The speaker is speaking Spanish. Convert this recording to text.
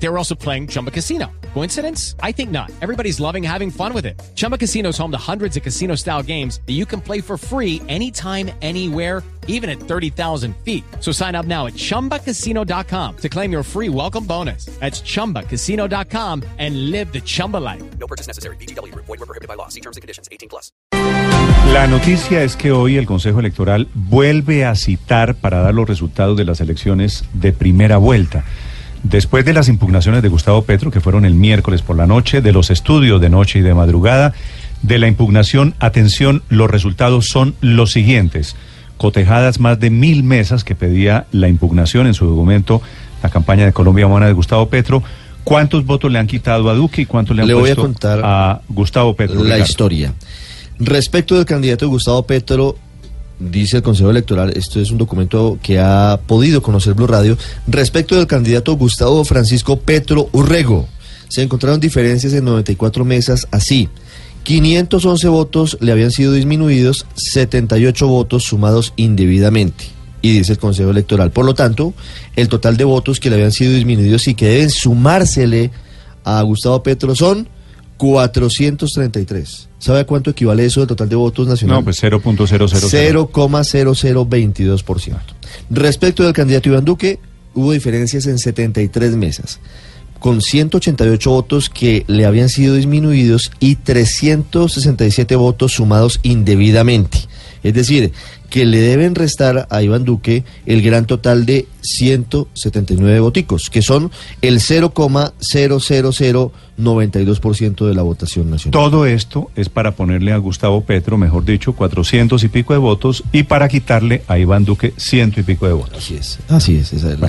They were also playing Chumba Casino. Coincidence? I think not. Everybody's loving having fun with it. Chumba Casino is home to hundreds of casino style games that you can play for free anytime, anywhere, even at 30,000 feet. So sign up now at chumbacasino.com to claim your free welcome bonus. That's chumbacasino.com and live the Chumba life. No purchase necessary. BGW. Void were prohibited by law. See terms and conditions. 18 plus. La noticia es que hoy el Consejo Electoral vuelve a citar para dar los resultados de las elecciones de primera vuelta. Después de las impugnaciones de Gustavo Petro, que fueron el miércoles por la noche, de los estudios de noche y de madrugada, de la impugnación, atención, los resultados son los siguientes. Cotejadas más de mil mesas que pedía la impugnación en su documento, la campaña de Colombia Humana de Gustavo Petro. ¿Cuántos votos le han quitado a Duque y cuántos le han Le voy a contar a Gustavo Petro? la Ricardo? historia. Respecto del candidato Gustavo Petro, dice el Consejo Electoral, esto es un documento que ha podido conocer Blue Radio, respecto del candidato Gustavo Francisco Petro Urrego, se encontraron diferencias en 94 mesas así. 511 votos le habían sido disminuidos, 78 votos sumados indebidamente. Y dice el Consejo Electoral. Por lo tanto, el total de votos que le habían sido disminuidos y que deben sumársele a Gustavo Petro son 433. ¿Sabe a cuánto equivale eso del total de votos nacionales? No, pues 0.000. 0,0022%. Respecto del candidato Iván Duque, hubo diferencias en 73 mesas, con 188 votos que le habían sido disminuidos y 367 votos sumados indebidamente. Es decir, que le deben restar a Iván Duque el gran total de 179 voticos, que son el 0,00092% de la votación nacional. Todo esto es para ponerle a Gustavo Petro, mejor dicho, 400 y pico de votos y para quitarle a Iván Duque ciento y pico de votos. Así es, así es, esa es la.